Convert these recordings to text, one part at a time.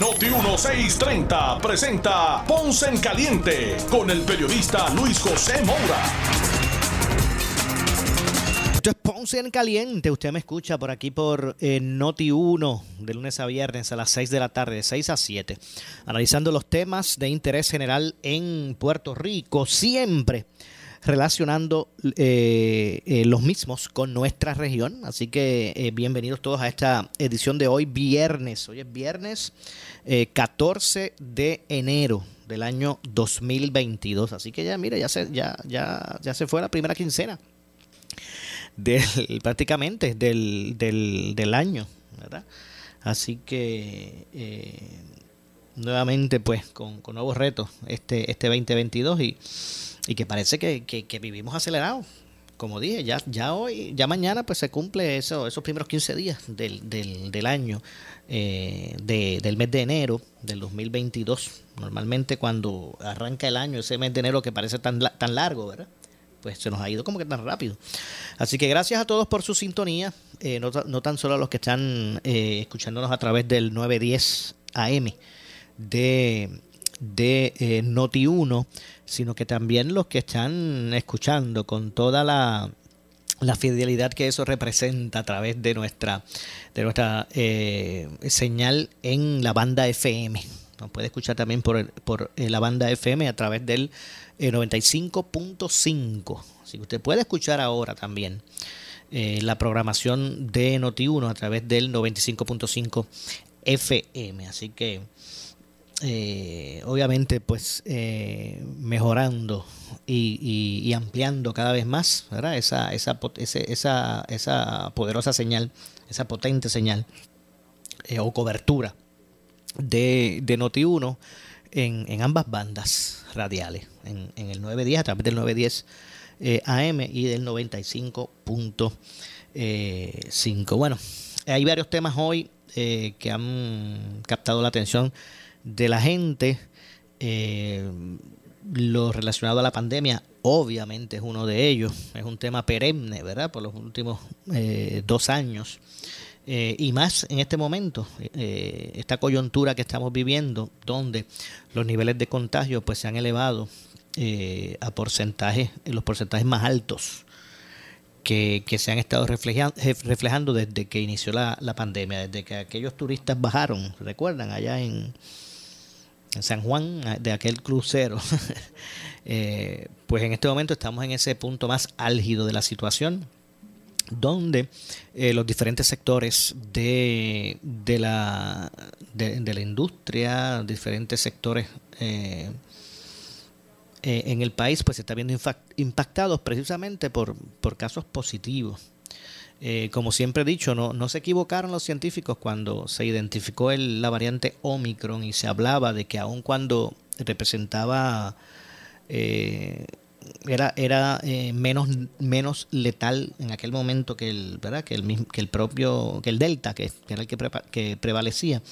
Noti 1630 presenta Ponce en Caliente con el periodista Luis José Moura. Esto es Ponce en Caliente. Usted me escucha por aquí por eh, Noti 1 de lunes a viernes a las 6 de la tarde, de 6 a 7, analizando los temas de interés general en Puerto Rico, siempre relacionando eh, eh, los mismos con nuestra región. Así que bienvenidos todos a esta edición de hoy, viernes. Hoy es viernes 14 de enero del año 2022. Así que ya, mire, ya se, ya, ya, ya se fue la primera quincena del, prácticamente del, del, año, ¿verdad? Así que eh, nuevamente pues con, nuevos retos este, este 2022 y, y que parece que, que, vivimos acelerados. Como dije, ya, ya hoy, ya mañana pues se cumple eso, esos primeros 15 días del, del, del año, eh, del mes de enero del 2022. Normalmente cuando arranca el año, ese mes de enero que parece tan, tan largo, ¿verdad? pues se nos ha ido como que tan rápido. Así que gracias a todos por su sintonía, eh, no, tan solo a los que están eh, escuchándonos a través del 910 AM de, de eh, Noti1, sino que también los que están escuchando con toda la, la fidelidad que eso representa a través de nuestra, de nuestra señal en la banda FM. Nos puede escuchar también por, por la banda FM a través del 95.5. Eh, Así que usted puede escuchar ahora también eh, la programación de Noti1 a través del 95.5 FM. Así que eh, obviamente pues mejorando y, ampliando cada vez más Esa, esa, esa, esa poderosa señal, esa potente señal o cobertura de, de Noti1 en, ambas bandas radiales, en, el 910 a través del 910 eh, AM y del 95.5. Eh, bueno, hay varios temas hoy eh, que han captado la atención de la gente. lo relacionado a la pandemia, obviamente es uno de ellos. Es un tema perenne, ¿verdad? Por los últimos dos años. Eh, y más en este momento, eh, esta coyuntura que estamos viviendo, donde los niveles de contagio pues se han elevado eh, a porcentajes, los porcentajes más altos que, se han estado reflejando, desde que inició la, pandemia, desde que aquellos turistas bajaron, recuerdan, allá en, en San Juan, de aquel crucero. pues en este momento estamos en ese punto más álgido de la situación donde eh, los diferentes sectores de, de, la, de, la industria, diferentes sectores eh, eh, en el país, pues se están viendo impactados precisamente por, por casos positivos. Como siempre he dicho, no, no se equivocaron los científicos cuando se identificó el, la variante Omicron y se hablaba de que aun cuando representaba era, era eh, menos, menos letal en aquel momento que el, ¿verdad? Que el, que el propio, que el Delta, que, era el que, que prevalecía,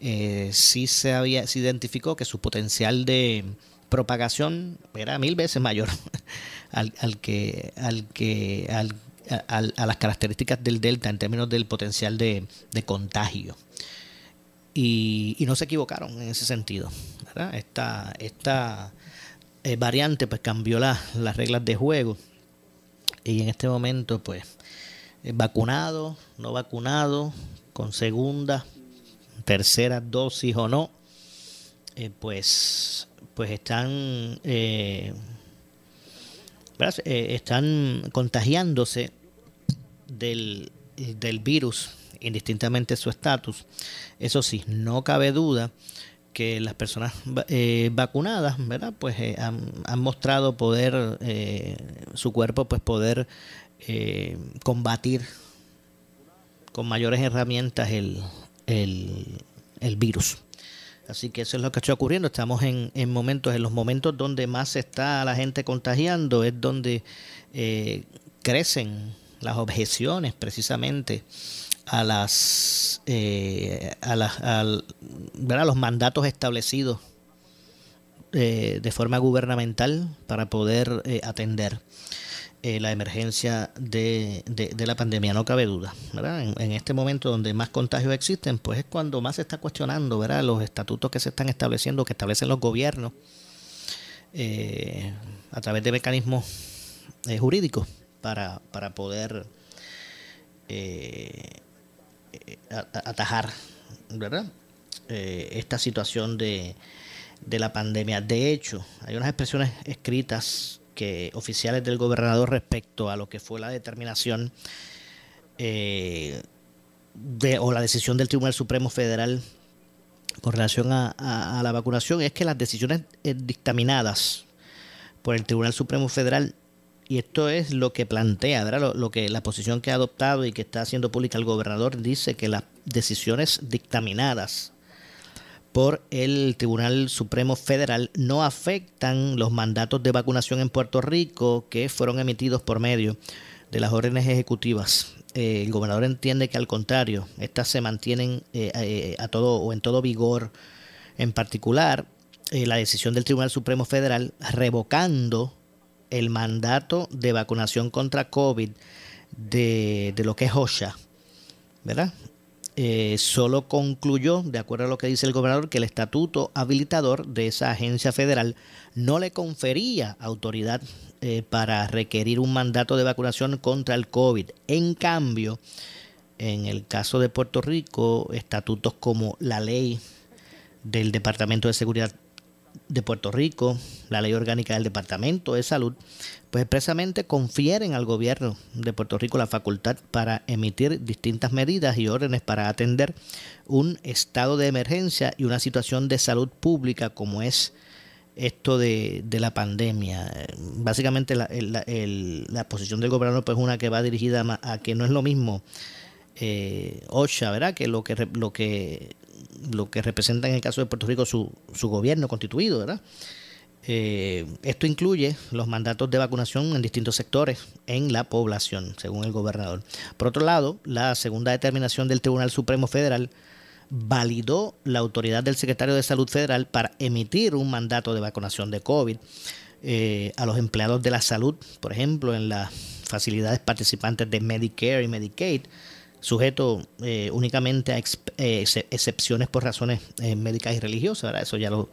eh, sí se había, se identificó que su potencial de propagación era mil veces mayor al, al que, al que, al, a las características del Delta en términos del potencial de, de contagio. Y, y, no se equivocaron en ese sentido. Esta, esta eh, variante pues cambió las reglas de juego y en este momento pues eh, vacunado, no vacunado, con segunda, tercera dosis o no, eh, pues pues están están contagiándose del, del virus indistintamente su estatus. Eso sí, no cabe duda que las personas eh, vacunadas, ¿verdad? Pues eh, han, mostrado poder, eh, su cuerpo, pues poder combatir con mayores herramientas el, el, virus. Así que eso es lo que está ocurriendo. Estamos en, en momentos, en los momentos donde más está la gente contagiando, es donde eh, crecen las objeciones precisamente a las eh, a, las, a, los mandatos establecidos eh, de forma gubernamental para poder eh, atender eh, la emergencia de, de, la pandemia, no cabe duda. ¿verdad? En, este momento donde más contagios existen, pues es cuando más se está cuestionando los estatutos que se están estableciendo, que establecen los gobiernos eh, a través de mecanismos eh, jurídicos para, para poder atajar ¿verdad? esta situación de, de la pandemia. De hecho, hay unas expresiones escritas que oficiales del gobernador respecto a lo que fue la determinación eh, de, o la decisión del Tribunal Supremo Federal con relación a, la vacunación es que las decisiones eh, dictaminadas por el Tribunal Supremo Federal y esto es lo que plantea, lo, que la posición que ha adoptado y que está haciendo pública el gobernador dice que las decisiones dictaminadas por el Tribunal Supremo Federal no afectan los mandatos de vacunación en Puerto Rico que fueron emitidos por medio de las órdenes ejecutivas. Eh, el gobernador entiende que al contrario, estas se mantienen eh, eh, a todo o en todo vigor. En particular, la decisión del Tribunal Supremo Federal revocando el mandato de vacunación contra COVID de, de lo que es OSHA, ¿verdad? Eh, solo concluyó, de acuerdo a lo que dice el gobernador, que el estatuto habilitador de esa agencia federal no le confería autoridad eh, para requerir un mandato de vacunación contra el COVID. En cambio, en el caso de Puerto Rico, estatutos como la ley del Departamento de Seguridad de Puerto Rico, la ley orgánica del Departamento de Salud, pues expresamente confieren al gobierno de Puerto Rico la facultad para emitir distintas medidas y órdenes para atender un estado de emergencia y una situación de salud pública como es esto de, de la pandemia. Básicamente la, el, el, la posición del gobernador pues una que va dirigida a que no es lo mismo eh, OSHA, ¿verdad? Que lo que lo que lo que representa en el caso de Puerto Rico su, su gobierno constituido, ¿verdad? Eh, esto incluye los mandatos de vacunación en distintos sectores en la población, según el gobernador. Por otro lado, la segunda determinación del Tribunal Supremo Federal validó la autoridad del secretario de Salud Federal para emitir un mandato de vacunación de COVID eh, a los empleados de la salud, por ejemplo, en las facilidades participantes de Medicare y Medicaid, sujeto eh, únicamente a eh, excepciones por razones eh, médicas y religiosas, eso ya lo,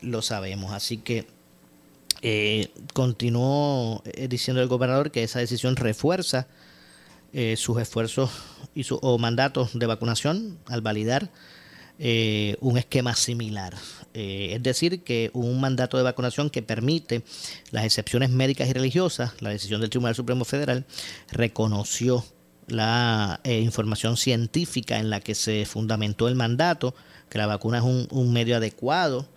lo sabemos. Así que continuó diciendo el gobernador que esa decisión refuerza sus esfuerzos o mandatos de vacunación al validar un esquema similar. es decir, que un mandato de vacunación que permite las excepciones médicas y religiosas, la decisión del Tribunal Supremo Federal reconoció la eh, información científica en la que se fundamentó el mandato, que la vacuna es un, medio adecuado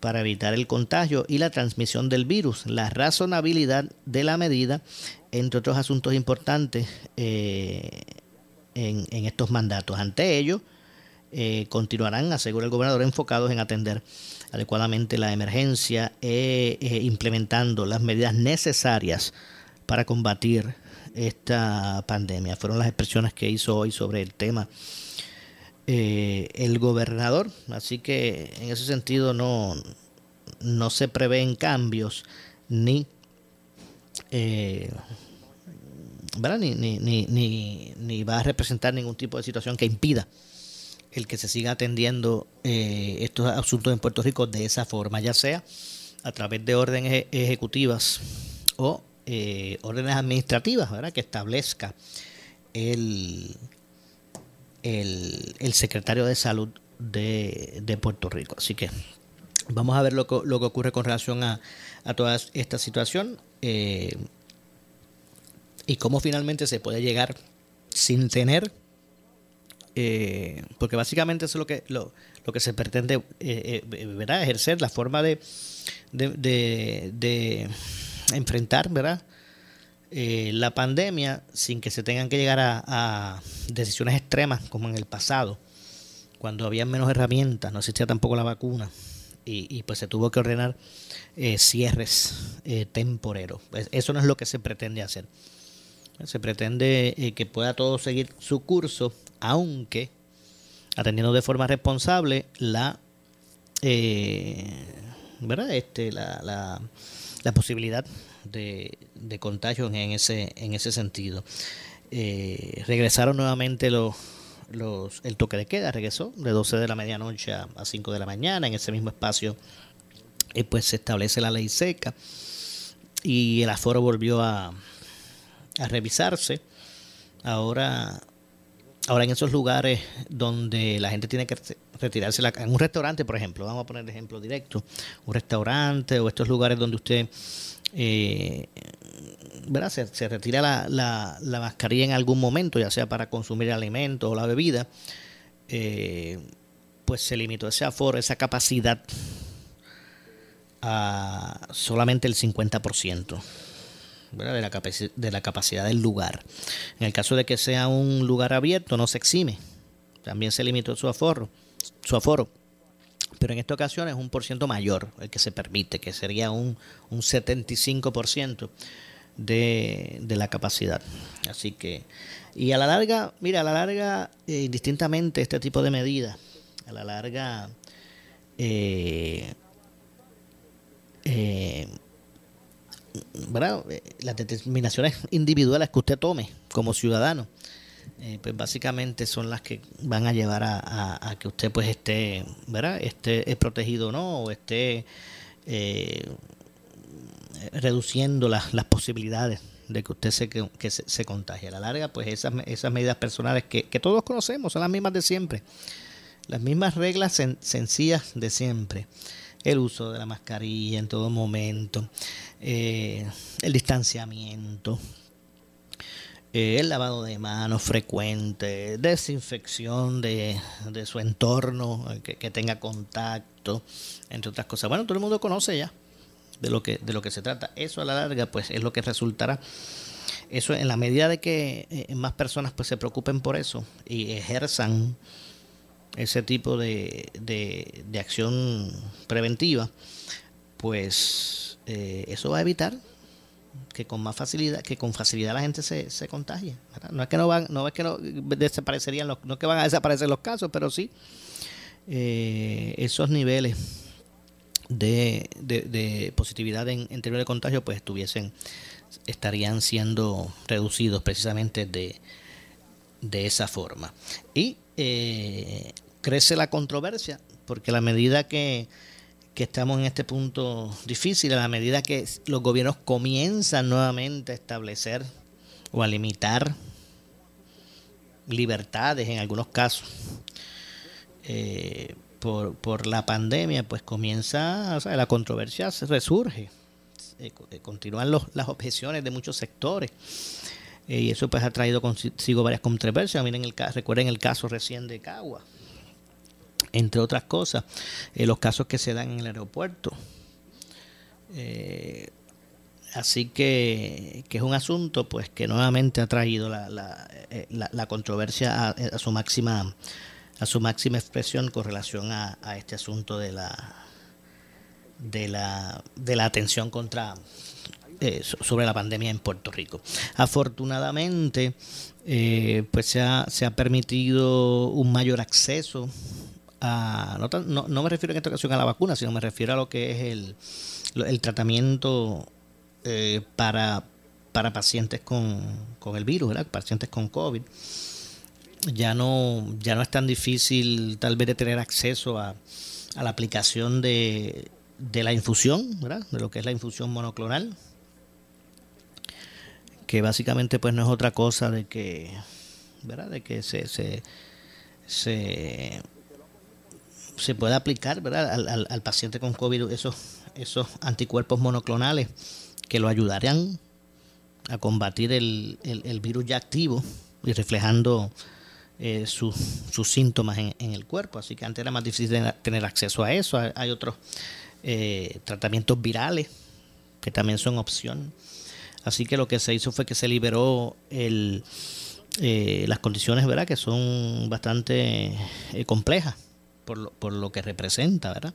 para evitar el contagio y la transmisión del virus, la razonabilidad de la medida, entre otros asuntos importantes eh, en, en, estos mandatos. Ante ello, eh, continuarán, asegura el gobernador, enfocados en atender adecuadamente la emergencia e implementando las medidas necesarias para combatir esta pandemia. Fueron las expresiones que hizo hoy sobre el tema eh, el gobernador. Así que en ese sentido no, no se prevén cambios ni, eh, Ni, ni, ni, va a representar ningún tipo de situación que impida el que se siga atendiendo eh, estos asuntos en Puerto Rico de esa forma, ya sea a través de órdenes ejecutivas o eh, órdenes administrativas ¿verdad? que establezca el, el, secretario de salud de, Puerto Rico. Así que vamos a ver lo que, lo que ocurre con relación a, a toda esta situación eh, y cómo finalmente se puede llegar sin tener eh, porque básicamente eso es lo que lo, lo que se pretende eh, ejercer la forma de, de enfrentar, ¿verdad? Eh, la pandemia sin que se tengan que llegar a, decisiones extremas como en el pasado, cuando había menos herramientas, no existía tampoco la vacuna, y, pues se tuvo que ordenar eh, cierres eh, temporeros. Eso no es lo que se pretende hacer. Se pretende eh, que pueda todo seguir su curso, aunque atendiendo de forma responsable la, ¿verdad? Este, la, la posibilidad de, de contagio en ese, en ese sentido. regresaron nuevamente los los, el toque de queda regresó de 12 de la medianoche a, 5 de la mañana en ese mismo espacio y pues se establece la ley seca y el aforo volvió a, a revisarse ahora ahora en esos lugares donde la gente tiene que retirarse en un restaurante por ejemplo vamos a poner ejemplo directo un restaurante o estos lugares donde usted eh, ¿verdad? Se, retira la, la, mascarilla en algún momento, ya sea para consumir alimentos o la bebida, eh, pues se limitó ese aforo, esa capacidad a solamente el 50%. ¿verdad? De, la de la capacidad del lugar. En el caso de que sea un lugar abierto, no se exime. También se limitó su aforo. Su aforo pero en esta ocasión es un por ciento mayor el que se permite, que sería un, un 75% de, de la capacidad. Así que, y a la larga, mira, a la larga, eh, distintamente este tipo de medidas, a la larga, eh, eh, las determinaciones individuales que usted tome como ciudadano, pues básicamente son las que van a llevar a, que usted pues esté, ¿verdad? esté protegido o no, o esté reduciendo las, las posibilidades de que usted se, que se, contagie. A la larga, pues esas, esas medidas personales que, todos conocemos son las mismas de siempre. Las mismas reglas sencillas de siempre. El uso de la mascarilla en todo momento, eh, el distanciamiento, eh, el lavado de manos frecuente, desinfección de, de su entorno, que, que tenga contacto, entre otras cosas. Bueno, todo el mundo conoce ya de lo que, de lo que se trata. Eso a la larga, pues es lo que resultará. Eso en la medida de que eh, más personas pues se preocupen por eso y ejerzan ese tipo de, de, acción preventiva, pues eh, eso va a evitar que con más facilidad, que con facilidad la gente se, se contagie. No es que no van, no es que no desaparecerían los, no que van a desaparecer los casos, pero sí eh, esos niveles de, de, positividad en, términos de contagio, pues estuviesen, estarían siendo reducidos precisamente de, de esa forma. Y eh, crece la controversia, porque a la medida que, que estamos en este punto difícil, a la medida que los gobiernos comienzan nuevamente a establecer o a limitar libertades en algunos casos, eh, por, por la pandemia, pues comienza, o sea, la controversia resurge. Eh, eh, continúan los, las objeciones de muchos sectores. Eh, y eso pues ha traído consigo varias controversias. Miren el recuerden el caso recién de Cagua, entre otras cosas, los casos que se dan en el aeropuerto. así que, que, es un asunto pues que nuevamente ha traído la, la, la, controversia a, a, su máxima a su máxima expresión con relación a, este asunto de la de la, de la atención contra eh, sobre la pandemia en Puerto Rico. Afortunadamente, eh, pues se ha, se ha permitido un mayor acceso a, no, no, me refiero en esta ocasión a la vacuna, sino me refiero a lo que es el, el tratamiento eh, para, para pacientes con, con el virus, ¿verdad? pacientes con COVID ya no, ya no es tan difícil tal vez de tener acceso a, a la aplicación de, de la infusión, ¿verdad? de lo que es la infusión monoclonal, que básicamente pues no es otra cosa de que, ¿verdad? de que se, se, se, se puede aplicar ¿verdad? Al, al, paciente con COVID esos, anticuerpos monoclonales que lo ayudarían a combatir el, el, virus ya activo y reflejando eh, sus, síntomas en, el cuerpo. Así que antes era más difícil tener acceso a eso. Hay, otros eh, tratamientos virales que también son opción. Así que lo que se hizo fue que se liberó el, eh, las condiciones, ¿verdad? Que son bastante eh, complejas por lo, por lo, que representa, ¿verdad?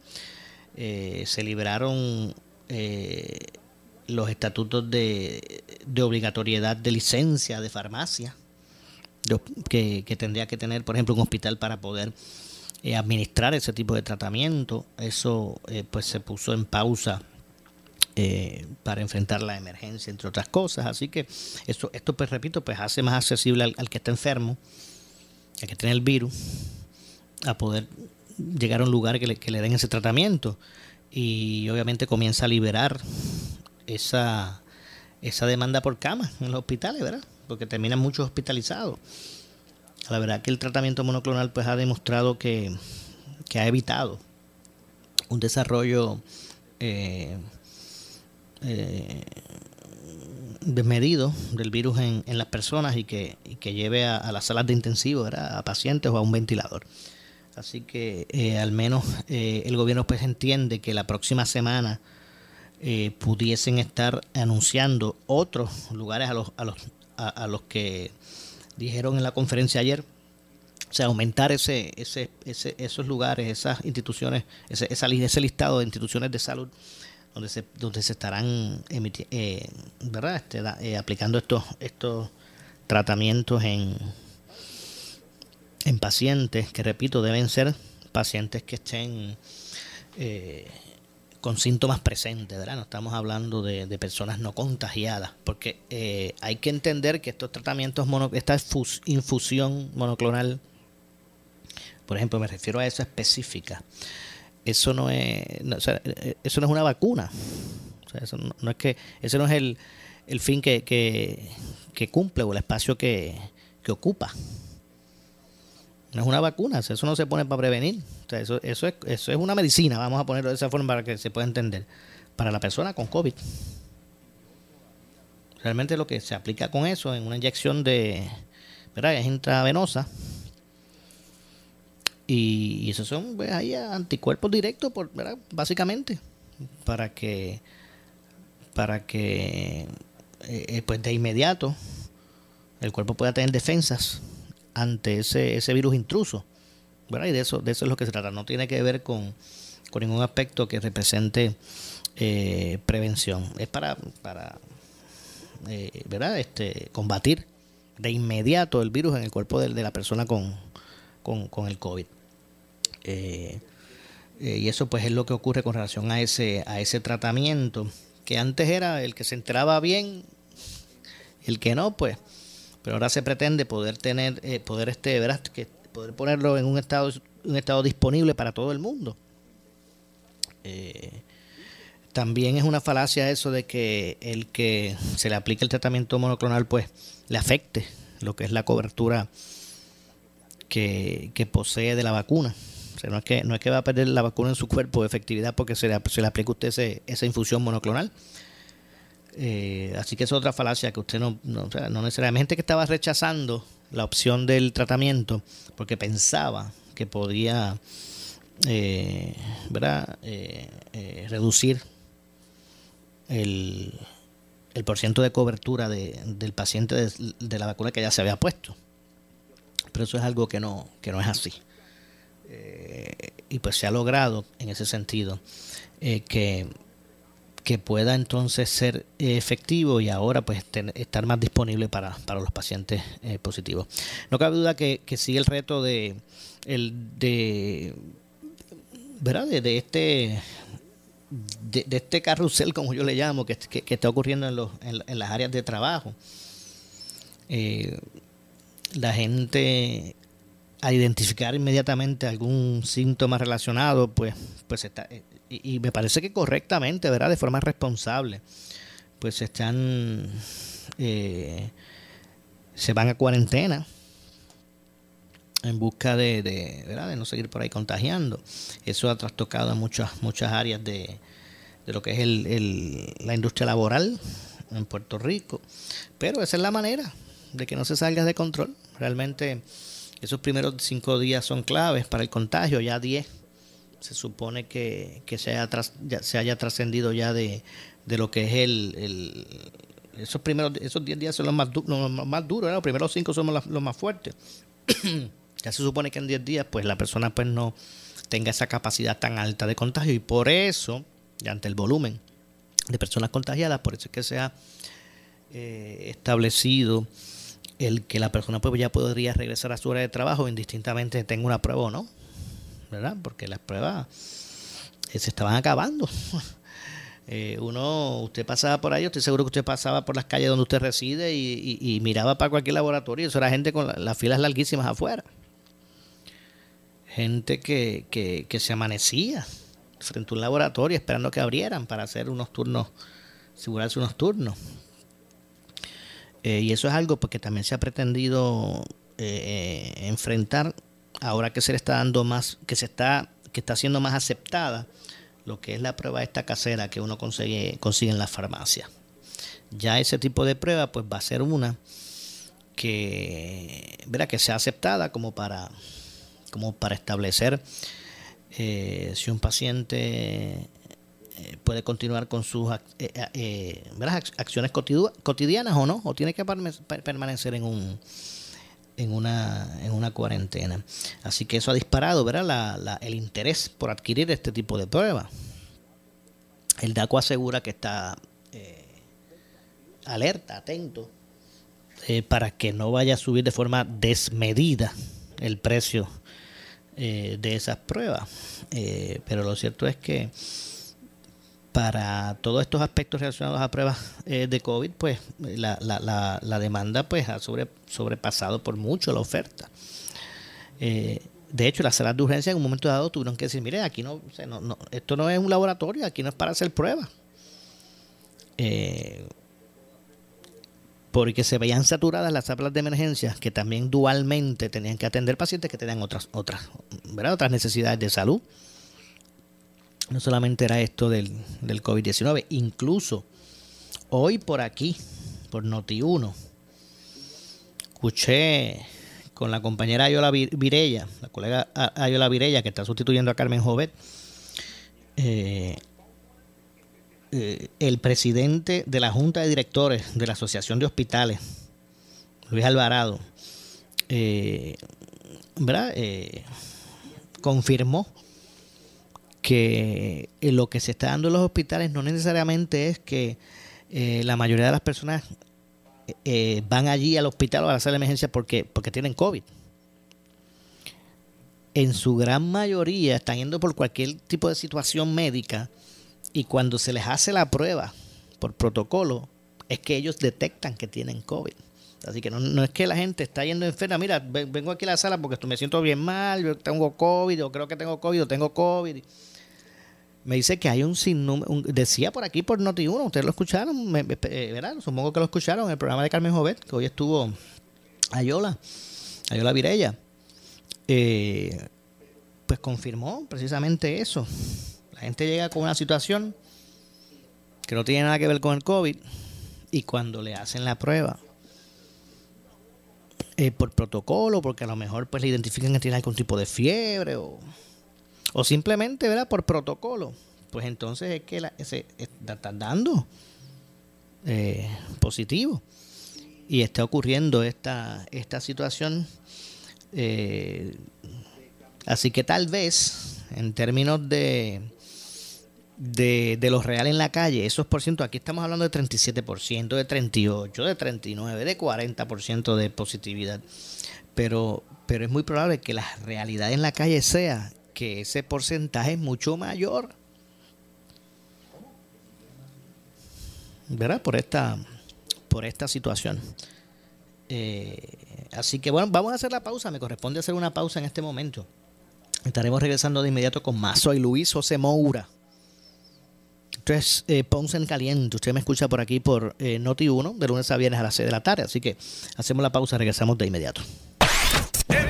se liberaron los estatutos de, obligatoriedad de licencia de farmacia que, tendría que tener, por ejemplo, un hospital para poder administrar ese tipo de tratamiento. Eso pues se puso en pausa eh, para enfrentar la emergencia, entre otras cosas. Así que esto, esto pues repito, pues hace más accesible al, que está enfermo, al que tiene el virus, a poder llegar a un lugar que le, que le den ese tratamiento. Y obviamente comienza a liberar esa, esa demanda por cama en los hospitales, ¿verdad? Porque terminan muchos hospitalizados. La verdad que el tratamiento monoclonal pues ha demostrado que, que ha evitado un desarrollo eh, eh, desmedido del virus en, las personas y que, lleve a, las salas de intensivo a pacientes o a un ventilador. Así que eh, al menos eh, el gobierno pues entiende que la próxima semana eh, pudiesen estar anunciando otros lugares a los, a los, a, los que dijeron en la conferencia ayer. O sea, aumentar ese, ese, ese esos lugares, esas instituciones, ese, ese listado de instituciones de salud donde se, donde se estarán eh, ¿verdad? Este, aplicando estos, estos tratamientos en, en pacientes, que repito, deben ser pacientes que estén eh, con síntomas presentes, ¿verdad? No estamos hablando de, personas no contagiadas, porque eh, hay que entender que estos tratamientos, mono, esta infusión monoclonal, por ejemplo, me refiero a esa específica, eso no es, eh, eso no es una vacuna. O sea, eso no, es que, ese no es el, el fin que, que, cumple o el espacio que, ocupa. No es una vacuna, eso no se pone para prevenir. Eso, eso, es, eso es una medicina, vamos a ponerlo de esa forma para que se pueda entender. Para la persona con COVID. Realmente lo que se aplica con eso en una inyección de, ¿verdad? Es intravenosa y, esos son pues, ahí anticuerpos directos, por, básicamente, para que, para que eh, eh, pues de inmediato el cuerpo pueda tener defensas ante ese, ese virus intruso. ¿verdad? Y de eso, de eso es lo que se trata. No tiene que ver con, con ningún aspecto que represente eh, prevención. Es para, para ¿verdad? Este, combatir de inmediato el virus en el cuerpo de, la persona con, con, con el COVID. Eh, eh, y eso pues es lo que ocurre con relación a ese, a ese tratamiento, que antes era el que se enteraba bien, el que no, pues, pero ahora se pretende poder tener, eh, poder este, verás, que poder ponerlo en un estado, un estado disponible para todo el mundo. también es una falacia eso de que el que se le aplique el tratamiento monoclonal, pues, le afecte lo que es la cobertura que, que posee de la vacuna no es que, no es que va a perder la vacuna en su cuerpo de efectividad porque se le, se le aplica a usted ese, esa infusión monoclonal. Eh, así que es otra falacia que usted no, no, no necesariamente que estaba rechazando la opción del tratamiento porque pensaba que podía eh, ¿verdad? Eh, reducir el, el porciento de cobertura de, del paciente de, de, la vacuna que ya se había puesto. Pero eso es algo que no, que no es así. Eh, y pues se ha logrado en ese sentido eh, que, que pueda entonces ser efectivo y ahora pues estar más disponible para, los pacientes eh, positivos. No cabe duda que, sigue el reto de el de ¿verdad? De, este de, este carrusel como yo le llamo que, que, está ocurriendo en, los, en, las áreas de trabajo la gente a identificar inmediatamente algún síntoma relacionado, pues, pues está, eh, y, me parece que correctamente, ¿verdad? De forma responsable, pues están, eh, se van a cuarentena en busca de, ¿verdad? de no seguir por ahí contagiando. Eso ha trastocado en muchas, muchas áreas de, de lo que es el, el, la industria laboral en Puerto Rico. Pero esa es la manera de que no se salga de control. Realmente esos primeros cinco días son claves para el contagio, ya diez se supone que, se, haya se haya trascendido ya de, lo que es el, esos primeros esos 10 días son los más, los más duros, los primeros 5 son los, más fuertes. ya se supone que en 10 días pues la persona pues no tenga esa capacidad tan alta de contagio y por eso, y ante el volumen de personas contagiadas, por eso es que se ha eh, establecido el que la persona pues ya podría regresar a su hora de trabajo indistintamente tenga una prueba o no, Porque las pruebas eh, se estaban acabando. Eh, uno, usted pasaba por ahí, estoy seguro que usted pasaba por las calles donde usted reside y, miraba para cualquier laboratorio. Eso era gente con las filas larguísimas afuera. Gente que, que, se amanecía frente a un laboratorio esperando que abrieran para hacer unos turnos, asegurarse unos turnos. Eh, y eso es algo porque también se ha pretendido enfrentar ahora que se le está dando más, que se está, que está siendo más aceptada lo que es la prueba esta casera que uno consigue, consigue en la farmacia. Ya ese tipo de prueba pues va a ser una que, verá, que sea aceptada como para, como para establecer eh, si un paciente eh, puede continuar con sus eh, acciones cotidianas o no, o tiene que permanecer en un en una, en una cuarentena. Así que eso ha disparado ¿verdad? el interés por adquirir este tipo de pruebas. El DACO asegura que está eh, alerta, atento, eh, para que no vaya a subir de forma desmedida el precio eh, de esas pruebas. pero lo cierto es que para todos estos aspectos relacionados a pruebas eh, de COVID, pues la, la, la, demanda pues ha sobre, sobrepasado por mucho la oferta. Eh, de hecho, las salas de urgencia en un momento dado tuvieron que decir, mire, aquí no, no, esto no es un laboratorio, aquí no es para hacer pruebas. Eh, porque se veían saturadas las salas de emergencia que también dualmente tenían que atender pacientes que tenían otras, otras, ¿verdad? otras necesidades de salud no solamente era esto del, del COVID-19, incluso hoy por aquí, por Noti1, escuché con la compañera Ayola Virella, la colega Ayola Virella, que está sustituyendo a Carmen Jovet, eh, eh, el presidente de la Junta de Directores de la Asociación de Hospitales, Luis Alvarado, eh, confirmó que eh, lo que se está dando en los hospitales no necesariamente es que eh, la mayoría de las personas eh, van allí al hospital o a la sala de emergencia porque, porque tienen COVID. En su gran mayoría están yendo por cualquier tipo de situación médica y cuando se les hace la prueba por protocolo es que ellos detectan que tienen COVID. Así que no, no, es que la gente está yendo enferma. Mira, vengo aquí a la sala porque me siento bien mal, yo tengo COVID, o creo que tengo COVID, o tengo COVID me dice que hay un sinnúmero, decía por aquí por Noti1, ustedes lo escucharon, eh, ¿verdad? Supongo que lo escucharon el programa de Carmen Jovet, que hoy estuvo Ayola, Ayola Virella. Eh, pues confirmó precisamente eso. La gente llega con una situación que no tiene nada que ver con el COVID y cuando le hacen la prueba eh, por protocolo, porque a lo mejor pues le identifican que tiene algún tipo de fiebre o o simplemente, ¿verdad? Por protocolo, pues entonces es que la, se está dando eh, positivo. Y está ocurriendo esta, esta situación. Eh, así que tal vez, en términos de, de, de los reales en la calle, esos por ciento, aquí estamos hablando de 37%, de 38%, de 39%, de 40% de positividad. Pero, pero es muy probable que la realidad en la calle sea que ese porcentaje es mucho mayor. ¿Verdad? Por esta, por esta situación. Eh, así que bueno, vamos a hacer la pausa. Me corresponde hacer una pausa en este momento. Estaremos regresando de inmediato con más. Soy Luis José Moura. Entonces, eh, Ponce en Caliente. Usted me escucha por aquí por eh, Noti 1, de lunes a viernes a las 6 de la tarde. Así que hacemos la pausa, regresamos de inmediato.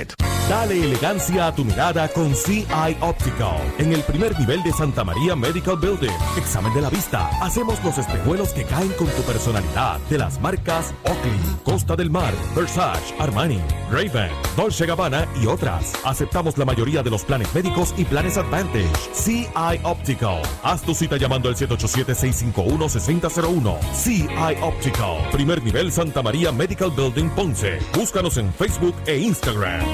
It. Dale elegancia a tu mirada con CI Optical. En el primer nivel de Santa María Medical Building. Examen de la vista. Hacemos los espejuelos que caen con tu personalidad. De las marcas Oakley, Costa del Mar, Versace, Armani, Raven, Dolce Gabbana y otras. Aceptamos la mayoría de los planes médicos y planes Advantage. CI Optical. Haz tu cita llamando al 787-651-6001. CI Optical. Primer nivel Santa María Medical Building Ponce. Búscanos en Facebook e Instagram.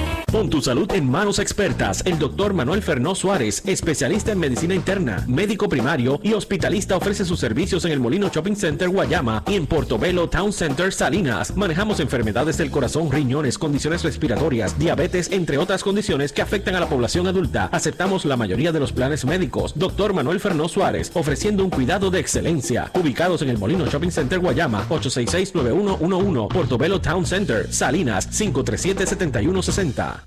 Tu salud en manos expertas. El doctor Manuel Fernó Suárez, especialista en medicina interna, médico primario y hospitalista, ofrece sus servicios en el Molino Shopping Center Guayama y en Portobelo Town Center Salinas. Manejamos enfermedades del corazón, riñones, condiciones respiratorias, diabetes, entre otras condiciones que afectan a la población adulta. Aceptamos la mayoría de los planes médicos. Doctor Manuel Fernó Suárez, ofreciendo un cuidado de excelencia. Ubicados en el Molino Shopping Center Guayama, 866-9111, Portobelo Town Center, Salinas, 537-7160.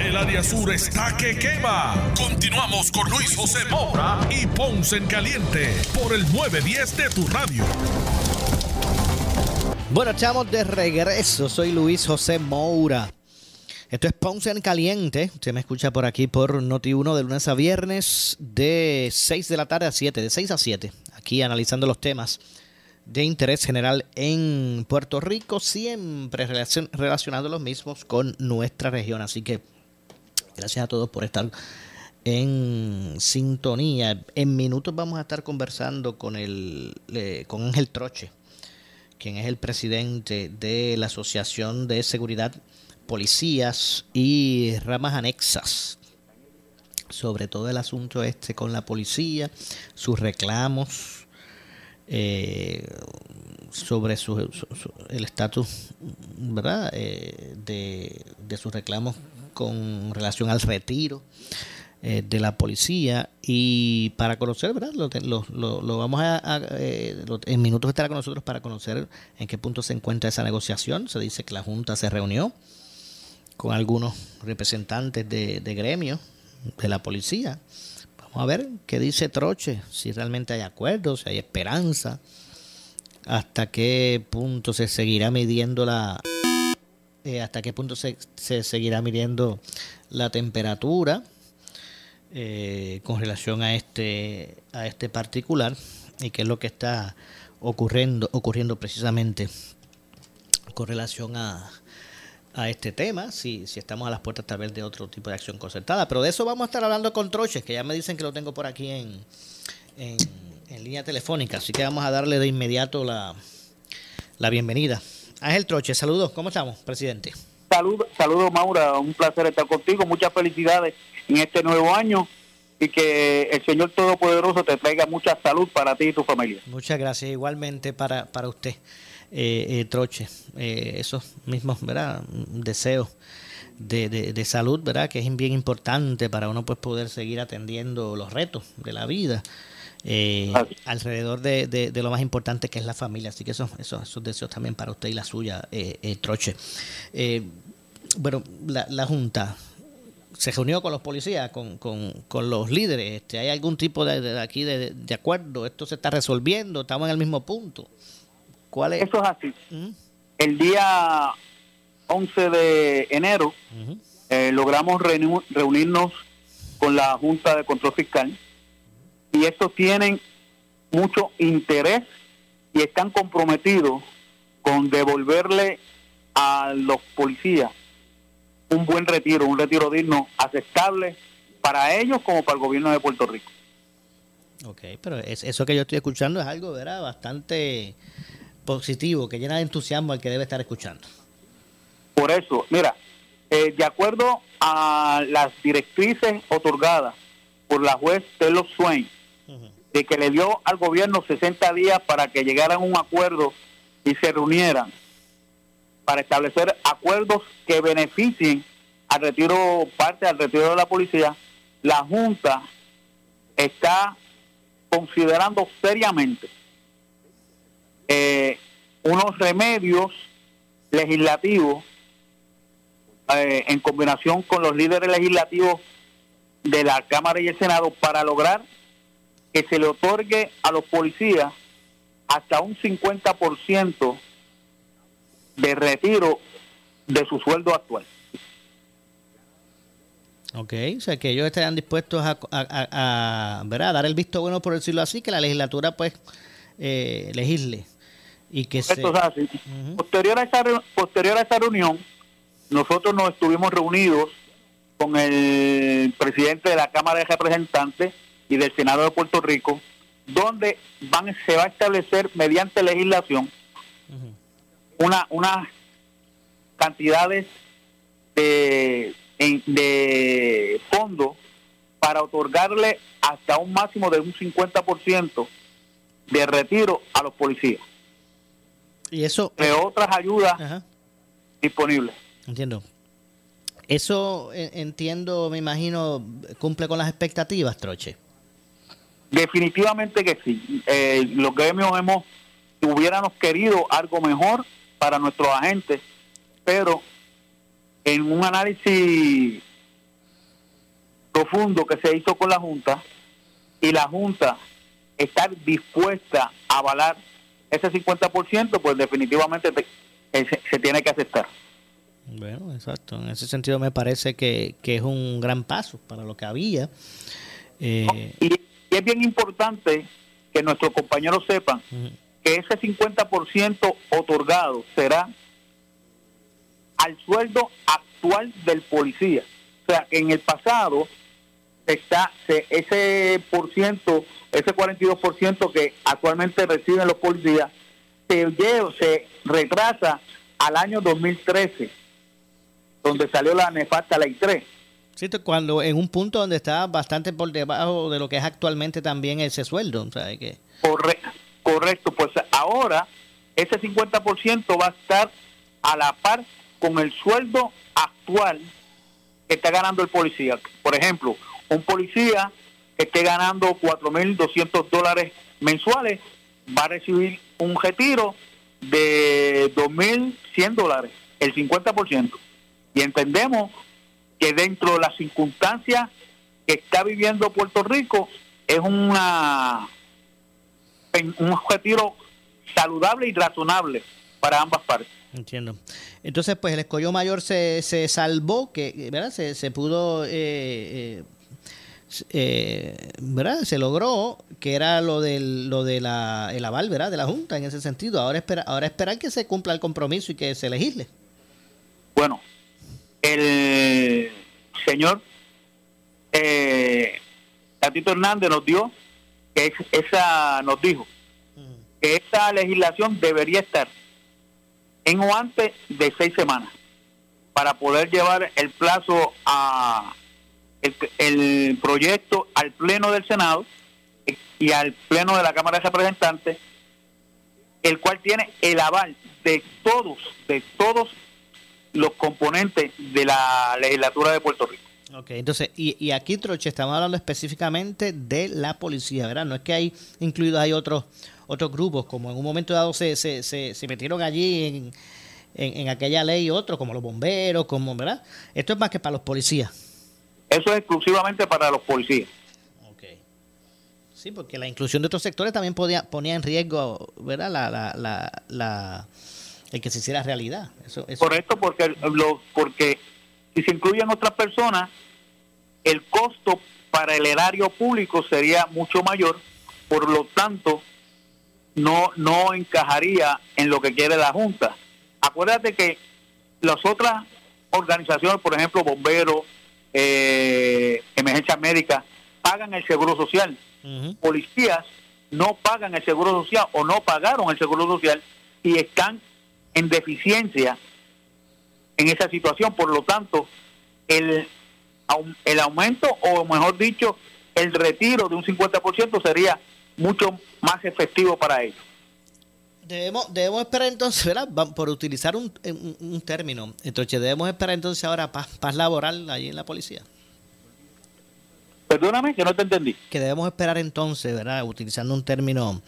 El área sur está que quema. Continuamos con Luis José Moura y Ponce en Caliente por el 910 de tu radio. Bueno, estamos de regreso. Soy Luis José Moura. Esto es Ponce en Caliente. Usted me escucha por aquí por Noti1 de lunes a viernes de 6 de la tarde a 7, de 6 a 7. Aquí analizando los temas de interés general en Puerto Rico, siempre relacionando los mismos con nuestra región. Así que gracias a todos por estar en sintonía. En minutos vamos a estar conversando con, el, con Ángel Troche, quien es el presidente de la Asociación de Seguridad, Policías y Ramas Anexas. Sobre todo el asunto este con la policía, sus reclamos, eh, sobre su, el estatus verdad eh, de, sus reclamos con relación al retiro eh, de la policía y para conocer, ¿verdad? Lo, lo, vamos a, eh, en minutos estará con nosotros para conocer en qué punto se encuentra esa negociación. Se dice que la Junta se reunió con algunos representantes de, de gremios de la policía. Vamos a ver qué dice Troche, si realmente hay acuerdos, si hay esperanza, hasta qué punto se seguirá midiendo la... Eh, hasta qué punto se, se seguirá midiendo la temperatura eh, con relación a este, a este particular y qué es lo que está ocurriendo, ocurriendo precisamente con relación a, a este tema, si, si estamos a las puertas tal vez de otro tipo de acción concertada. Pero de eso vamos a estar hablando con Troches, que ya me dicen que lo tengo por aquí en, en, línea telefónica. Así que vamos a darle de inmediato la, la bienvenida. Ángel Troche, saludos, ¿cómo estamos, presidente? Saludos, saludos Maura, un placer estar contigo, muchas felicidades en este nuevo año y que el Señor Todopoderoso te traiga mucha salud para ti y tu familia. Muchas gracias, igualmente para, para usted, eh, eh Troche, eh, esos mismos ¿verdad? deseos. De, de, salud, ¿verdad? Que es bien importante para uno pues poder seguir atendiendo los retos de la vida. Eh, alrededor de, de, lo más importante que es la familia. Así que esos, esos, esos deseos también para usted y la suya, eh, Troche. bueno, la, la Junta se reunió con los policías, con, con, con los líderes. Este, ¿Hay algún tipo de, aquí de, acuerdo? ¿Esto se está resolviendo? ¿Estamos en el mismo punto? ¿Cuál es? Eso es así. El día 11 de enero eh, logramos reunirnos con la Junta de Control Fiscal y estos tienen mucho interés y están comprometidos con devolverle a los policías un buen retiro, un retiro digno, aceptable para ellos como para el gobierno de Puerto Rico. Ok, pero eso que yo estoy escuchando es algo, ¿verdad? Bastante positivo, que llena de entusiasmo al que debe estar escuchando. Por eso, mira, eh, de acuerdo a las directrices otorgadas por la juez Taylor Swain, de que le dio al gobierno 60 días para que llegaran a un acuerdo y se reunieran para establecer acuerdos que beneficien al retiro, parte al retiro de la policía, la Junta está considerando seriamente eh, unos remedios legislativos eh, en combinación con los líderes legislativos de la Cámara y el Senado para lograr que se le otorgue a los policías hasta un 50% de retiro de su sueldo actual. Ok, o sea que ellos estarían dispuestos a, a, dar el visto bueno, por decirlo así, que la legislatura pues eh, legisle. Y que se... posterior, a esa, posterior a esa reunión, nosotros nos estuvimos reunidos con el presidente de la Cámara de Representantes y del Senado de Puerto Rico, donde van se va a establecer mediante legislación una, unas cantidades de, de fondos para otorgarle hasta un máximo de un 50% de retiro a los policías. Y eso... De otras ayudas disponibles. Entiendo. Eso eh, entiendo, me imagino, cumple con las expectativas, Troche. Definitivamente que sí. Eh, los gremios hemos, hubiéramos querido algo mejor, para nuestros agentes, pero en un análisis profundo que se hizo con la Junta y la Junta estar dispuesta a avalar ese 50%, pues definitivamente se, tiene que aceptar. Bueno, exacto. En ese sentido me parece que, es un gran paso para lo que había. Eh, y, es bien importante que nuestros compañeros sepan que ese 50% otorgado será al sueldo actual del policía. O sea, en el pasado está ese por ciento, ese 42% que actualmente reciben los policías, se, lleva, se retrasa al año 2013, donde salió la nefasta ley 3. Cuando en un punto donde está bastante por debajo de lo que es actualmente también ese sueldo. O sea, que... Correcto Correcto, pues ahora ese 50% va a estar a la par con el sueldo actual que está ganando el policía. Por ejemplo, un policía esté ganando 4.200 dólares mensuales, va a recibir un retiro de 2.100 dólares, el 50%. Y entendemos que dentro de las circunstancias que está viviendo Puerto Rico es una un retiro saludable y razonable para ambas partes. Entiendo. Entonces, pues el escollo mayor se, se salvó, que ¿verdad? Se, se pudo, eh, eh, eh, ¿verdad? Se logró, que era lo del lo de la, el aval, ¿verdad? De la Junta en ese sentido. Ahora espera, ahora esperar que se cumpla el compromiso y que se legisle. Bueno, el señor eh, Hernández nos dio que esa nos dijo que esta legislación debería estar en o antes de seis semanas para poder llevar el plazo a el, proyecto al pleno del Senado y al pleno de la Cámara de Representantes, el cual tiene el aval de todos, de todos los componentes de la legislatura de Puerto Rico. Ok, entonces, y, y aquí, Troche, estamos hablando específicamente de la policía, ¿verdad? No es que hay incluidos hay otros otros grupos, como en un momento dado se, se, se, metieron allí en, en, aquella ley otros, como los bomberos, como, ¿verdad? Esto es más que para los policías. Eso es exclusivamente para los policías. Ok. Sí, porque la inclusión de otros sectores también podía, ponía en riesgo, ¿verdad? La, la, la, la el que se hiciera realidad. Eso, eso. Correcto, porque, lo, porque si se incluyen otras personas, el costo para el erario público sería mucho mayor, por lo tanto, no, no encajaría en lo que quiere la Junta. Acuérdate que las otras organizaciones, por ejemplo, bomberos, eh, emergencia médica, pagan el seguro social. Policías no pagan el seguro social o no pagaron el seguro social y están en deficiencia en esa situación. Por lo tanto, el, el aumento, o mejor dicho, el retiro de un 50% sería mucho más efectivo para ellos. Debemos, debemos esperar entonces, ¿verdad? Por utilizar un, un, término, entonces debemos esperar entonces ahora paz, paz laboral allí en la policía. Perdóname, que no te entendí. Que debemos esperar entonces, ¿verdad? Utilizando un término,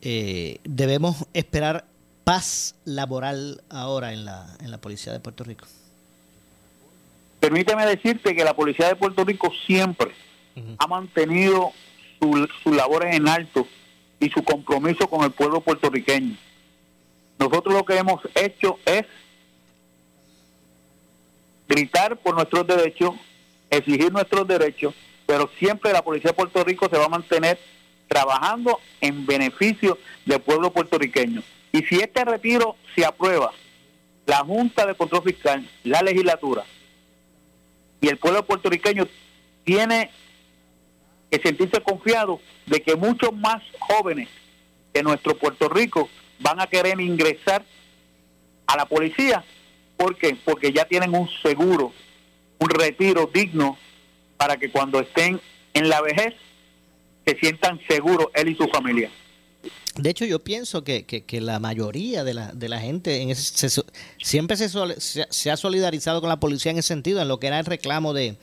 eh, debemos esperar paz laboral ahora en la, en la policía de Puerto Rico. Permíteme decirte que la policía de Puerto Rico siempre ha mantenido sus su labores en alto y su compromiso con el pueblo puertorriqueño. Nosotros lo que hemos hecho es gritar por nuestros derechos, exigir nuestros derechos, pero siempre la Policía de Puerto Rico se va a mantener trabajando en beneficio del pueblo puertorriqueño. Y si este retiro se aprueba, la Junta de Control Fiscal, la legislatura y el pueblo puertorriqueño tiene que sentirse confiado de que muchos más jóvenes de nuestro Puerto Rico van a querer ingresar a la policía. ¿Por qué? Porque ya tienen un seguro, un retiro digno para que cuando estén en la vejez se sientan seguros él y su familia. De hecho, yo pienso que, que, la mayoría de la, de la gente en ese, siempre se, ha solidarizado con la policía en ese sentido, en lo que era el reclamo de,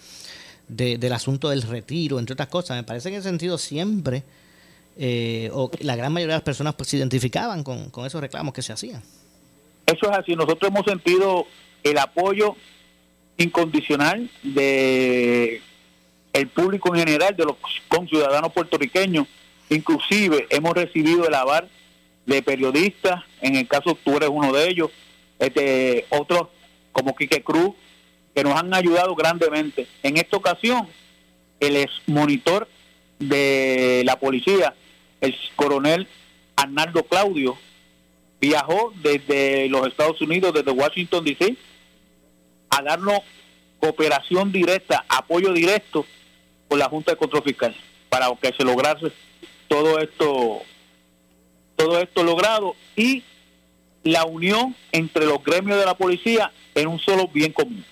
del asunto del retiro, entre otras cosas. Me parece que en ese sentido siempre, eh, o la gran mayoría de las personas pues, se identificaban con, esos reclamos que se hacían. Eso es así. Nosotros hemos sentido el apoyo incondicional de el público en general, de los conciudadanos puertorriqueños. Inclusive hemos recibido el aval de periodistas, en el caso tú eres uno de ellos, este, otros como Quique Cruz, que nos han ayudado grandemente. En esta ocasión, el ex monitor de la policía, el coronel Arnaldo Claudio, viajó desde los Estados Unidos, desde Washington, D.C., a darnos cooperación directa, apoyo directo con la Junta de Control Fiscal, para que se lograse todo esto, todo esto logrado y la unión entre los gremios de la policía en un solo bien común.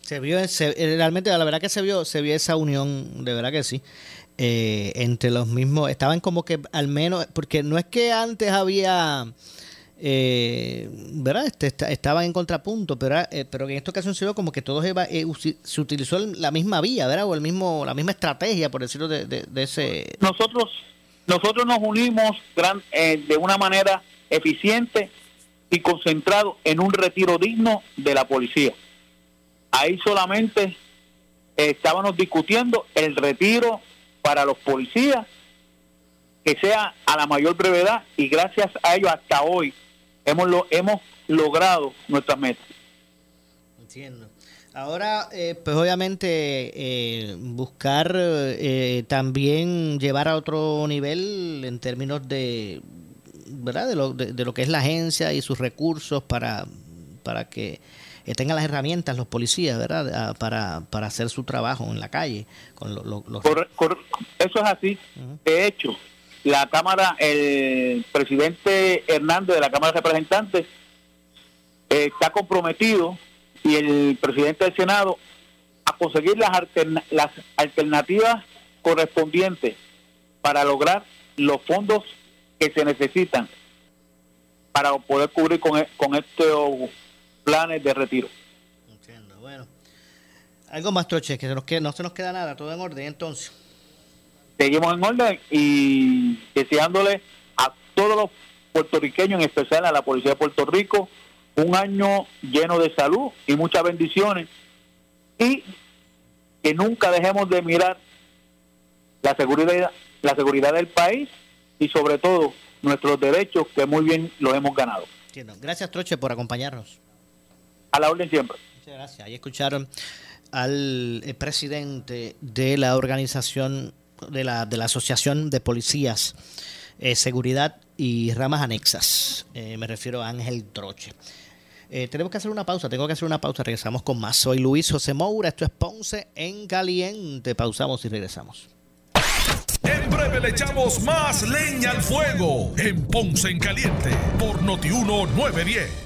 Se vio, realmente, la verdad que se vio, se vio esa unión, de verdad que sí, eh, entre los mismos, estaban como que al menos, porque no es que antes había eh, ¿verdad? Este, estaban en contrapunto, pero, eh, pero en esta ocasión se vio como que todos eh, se utilizó la misma vía, ¿verdad? O el mismo, la misma estrategia, por decirlo de, de, ese... Nosotros, nosotros nos unimos gran, de una manera eficiente y concentrado en un retiro digno de la policía. Ahí solamente estábamos discutiendo el retiro para los policías que sea a la mayor brevedad y gracias a ello hasta hoy hemos, lo, hemos logrado nuestras metas. Entiendo. Ahora, eh, pues obviamente eh, buscar eh, también llevar a otro nivel en términos de, ¿verdad? De lo, de, lo que es la agencia y sus recursos para, para que tengan las herramientas los policías, ¿verdad? Para, para hacer su trabajo en la calle. Con los... eso es así. De hecho, la Cámara, el presidente Hernández de la Cámara de Representantes eh, está comprometido y el presidente del Senado a conseguir las, alternativas correspondientes para lograr los fondos que se necesitan para poder cubrir con, e, estos planes de retiro. Entiendo, bueno. Algo más, Troche, que no se nos queda nada, todo en orden entonces seguimos en orden y deseándole a todos los puertorriqueños, en especial a la Policía de Puerto Rico, un año lleno de salud y muchas bendiciones y que nunca dejemos de mirar la seguridad, la seguridad del país y sobre todo nuestros derechos que muy bien los hemos ganado. Gracias Troche por acompañarnos. A la orden siempre. Muchas gracias. Ahí escucharon al eh, presidente de la organización de la, de la Asociación de Policías, eh, Seguridad y Ramas Anexas. Eh, me refiero a Ángel Troche. Eh, tenemos que hacer una pausa, tengo que hacer una pausa, regresamos con más. Soy Luis José Moura, esto es Ponce en Caliente. Pausamos y regresamos. En breve le echamos más leña al fuego en Ponce en Caliente por Notiuno 910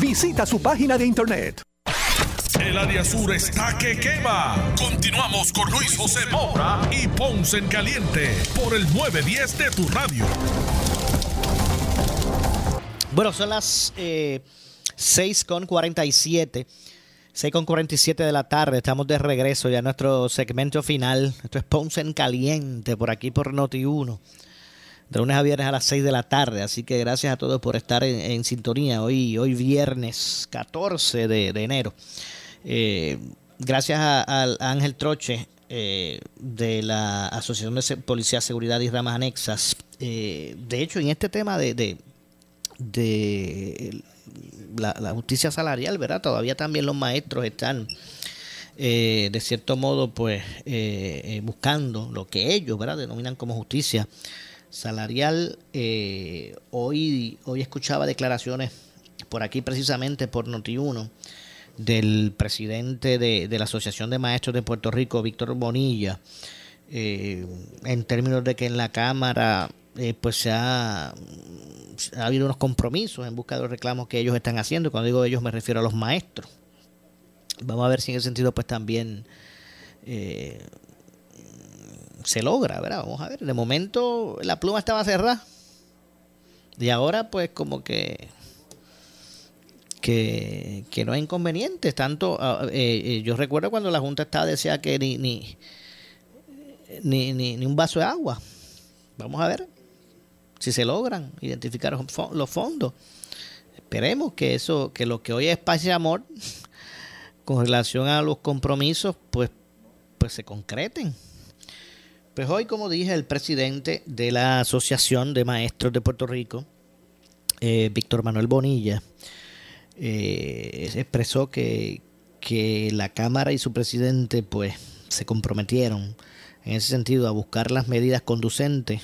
Visita su página de internet. El área sur está que quema. Continuamos con Luis José Moura y Ponce en Caliente por el 910 de tu radio. Bueno, son las eh, 6.47. 6.47 de la tarde, estamos de regreso ya a nuestro segmento final. Esto es Ponce en Caliente, por aquí por Noti1 de lunes a viernes a las 6 de la tarde. Así que gracias a todos por estar en, sintonía hoy, hoy viernes 14 de, enero. Eh, gracias a, Ángel Troche eh, de la Asociación de Policía, Seguridad y Ramas Anexas. Eh, de hecho, en este tema de, de, la, justicia salarial, ¿verdad? Todavía también los maestros están... de cierto modo, pues buscando lo que ellos, ¿verdad? Denominan como justicia salarial. Eh, hoy, hoy escuchaba declaraciones por aquí precisamente por Noti1 del presidente de, la Asociación de Maestros de Puerto Rico, Víctor Bonilla, eh, en términos de que en la Cámara eh, pues se ha, ha, habido unos compromisos en busca de los reclamos que ellos están haciendo. Cuando digo ellos me refiero a los maestros. Vamos a ver si en ese sentido pues también se logra, ¿verdad? Vamos a ver. De momento la pluma estaba cerrada. Y ahora pues como que que, no hay inconvenientes. Tanto, ah, eh, eh, yo recuerdo cuando la Junta estaba decía que ni, ni, ni, ni, un vaso de agua. Vamos a ver si se logran identificar los fondos. esperemos que eso, que lo que hoy es paz y amor, con relación a los compromisos, pues, pues se concreten. Pues hoy, como dije, el presidente de la Asociación de Maestros de Puerto Rico, eh, Víctor Manuel Bonilla, eh, expresó que, que la Cámara y su presidente pues se comprometieron en ese sentido a buscar las medidas conducentes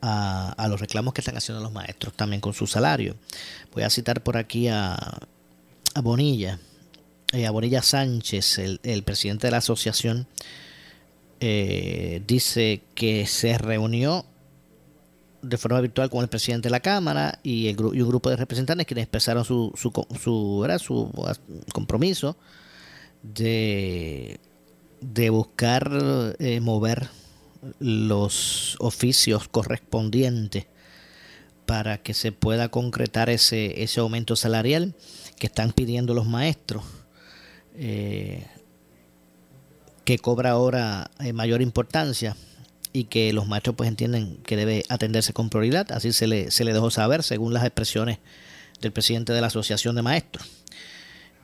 a, a, los reclamos que están haciendo los maestros también con su salario. Voy a citar por aquí a, a Bonilla, eh, a Bonilla Sánchez, el, el, presidente de la asociación, eh, dice que se reunió de forma virtual con el presidente de la Cámara y, el, y un grupo de representantes quienes expresaron su, su, su, su compromiso de, de buscar eh, mover los oficios correspondientes para que se pueda concretar ese, ese aumento salarial que están pidiendo los maestros, eh, que cobra ahora eh, mayor importancia y que los maestros pues entienden que debe atenderse con prioridad. Así se le, se le dejó saber según las expresiones del presidente de la Asociación de Maestros.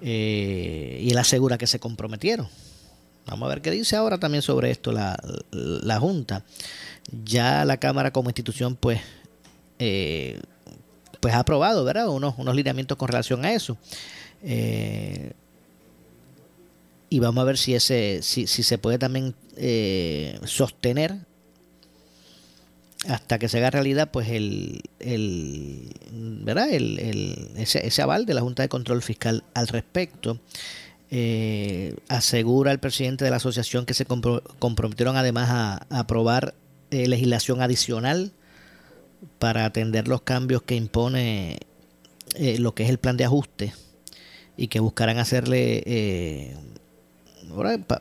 Eh, y él asegura que se comprometieron. Vamos a ver qué dice ahora también sobre esto la, la Junta. Ya la Cámara como institución pues, eh, pues ha aprobado ¿verdad? Unos, unos lineamientos con relación a eso. Eh, y vamos a ver si ese si, si se puede también eh, sostener hasta que se haga realidad pues el, el verdad el, el ese, aval de la Junta de Control Fiscal al respecto. Eh, asegura el presidente de la asociación que se compro comprometieron además a, a aprobar eh, legislación adicional para atender los cambios que impone eh, lo que es el plan de ajuste y que buscarán hacerle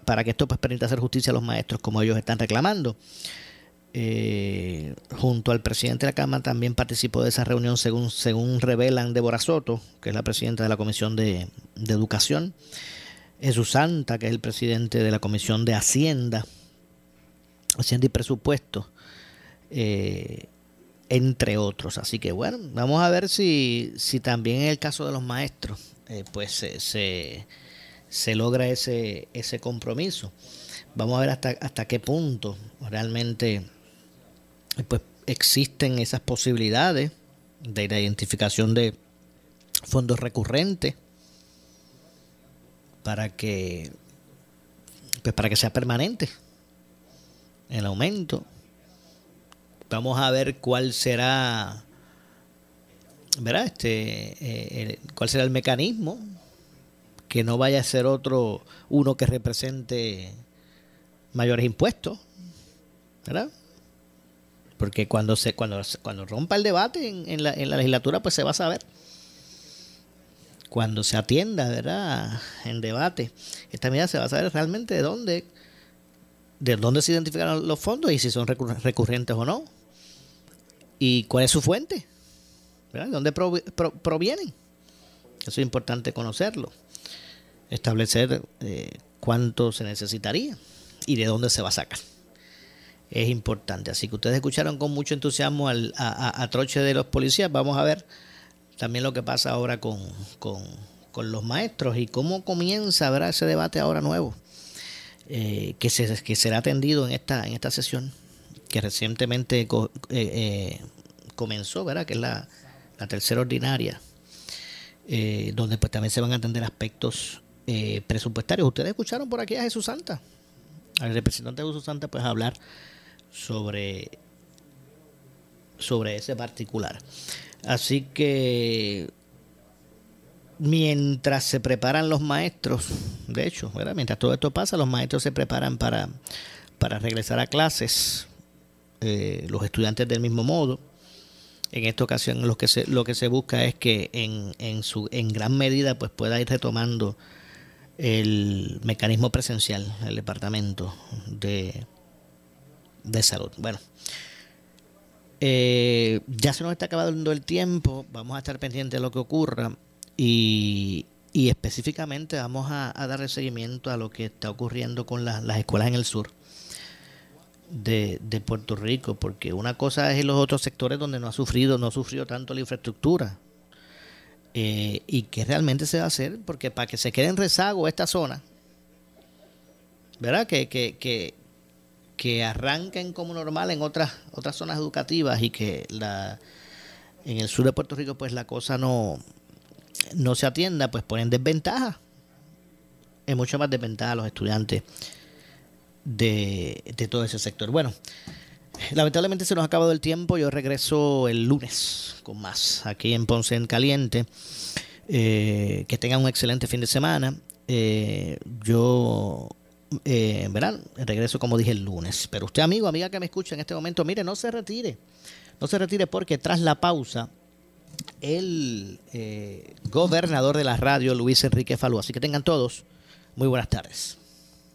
para que esto pues, permita hacer justicia a los maestros como ellos están reclamando. Eh, junto al presidente de la Cámara también participó de esa reunión según, según revelan Débora Soto, que es la presidenta de la Comisión de, Educación, Jesús Santa, que es el presidente de la Comisión de Hacienda, Hacienda y Presupuesto, eh, entre otros. Así que bueno, vamos a ver si, si también en el caso de los maestros, eh, pues se, se, logra ese, ese compromiso. Vamos a ver hasta, hasta qué punto realmente pues existen esas posibilidades de la identificación de fondos recurrentes para que pues para que sea permanente el aumento vamos a ver cuál será ¿verdad? este eh, cuál será el mecanismo que no vaya a ser otro uno que represente mayores impuestos ¿verdad? porque cuando se cuando cuando rompa el debate en, la, en la legislatura pues se va a saber. Cuando se atienda verdad en debate esta medida se va a saber realmente de dónde de dónde se identifican los fondos y si son recurrentes o no. Y cuál es su fuente ¿verdad? de dónde pro, pro, provienen eso es importante conocerlo establecer eh, cuánto se necesitaría y de dónde se va a sacar es importante. Así que ustedes escucharon con mucho entusiasmo al, a, Troche de los policías. Vamos a ver también lo que pasa ahora con, con, con los maestros y cómo comienza ¿verdad? ese debate ahora nuevo eh, que, se, que será atendido en esta, en esta sesión que recientemente eh, eh, comenzó, ¿verdad? que es la, la tercera ordinaria, donde pues también se van a atender aspectos presupuestarios. Ustedes escucharon por aquí a Jesús Santa, al representante de Jesús Santa, pues hablar sobre, sobre ese particular. Así que mientras se preparan los maestros, de hecho, mientras todo esto pasa, los maestros se preparan para, para regresar a clases, eh, los estudiantes del mismo modo. En esta ocasión lo que se, lo que se busca es que en, en, su, en gran medida pues pueda ir retomando el mecanismo presencial, el departamento de, de salud. Bueno, eh, ya se nos está acabando el tiempo, vamos a estar pendientes de lo que ocurra y, y específicamente vamos a, a darle seguimiento a lo que está ocurriendo con la, las escuelas en el sur de, de, Puerto Rico, porque una cosa es en los otros sectores donde no ha sufrido, no ha sufrido tanto la infraestructura. Eh, y que realmente se va a hacer, porque para que se quede en rezago esta zona, ¿verdad? Que, que, que, que arranquen como normal en otras, otras zonas educativas y que la, en el sur de Puerto Rico pues la cosa no, no se atienda, pues ponen desventaja. Es mucho más desventaja a los estudiantes de, de todo ese sector. Bueno, lamentablemente se nos ha acabado el tiempo. Yo regreso el lunes con más aquí en Ponce en Caliente. Eh, que tengan un excelente fin de semana. Eh, yo, eh, verán, regreso como dije el lunes. Pero usted, amigo, amiga que me escucha en este momento, mire, no se retire. No se retire porque tras la pausa, el eh, gobernador de la radio, Luis Enrique Falú. Así que tengan todos muy buenas tardes.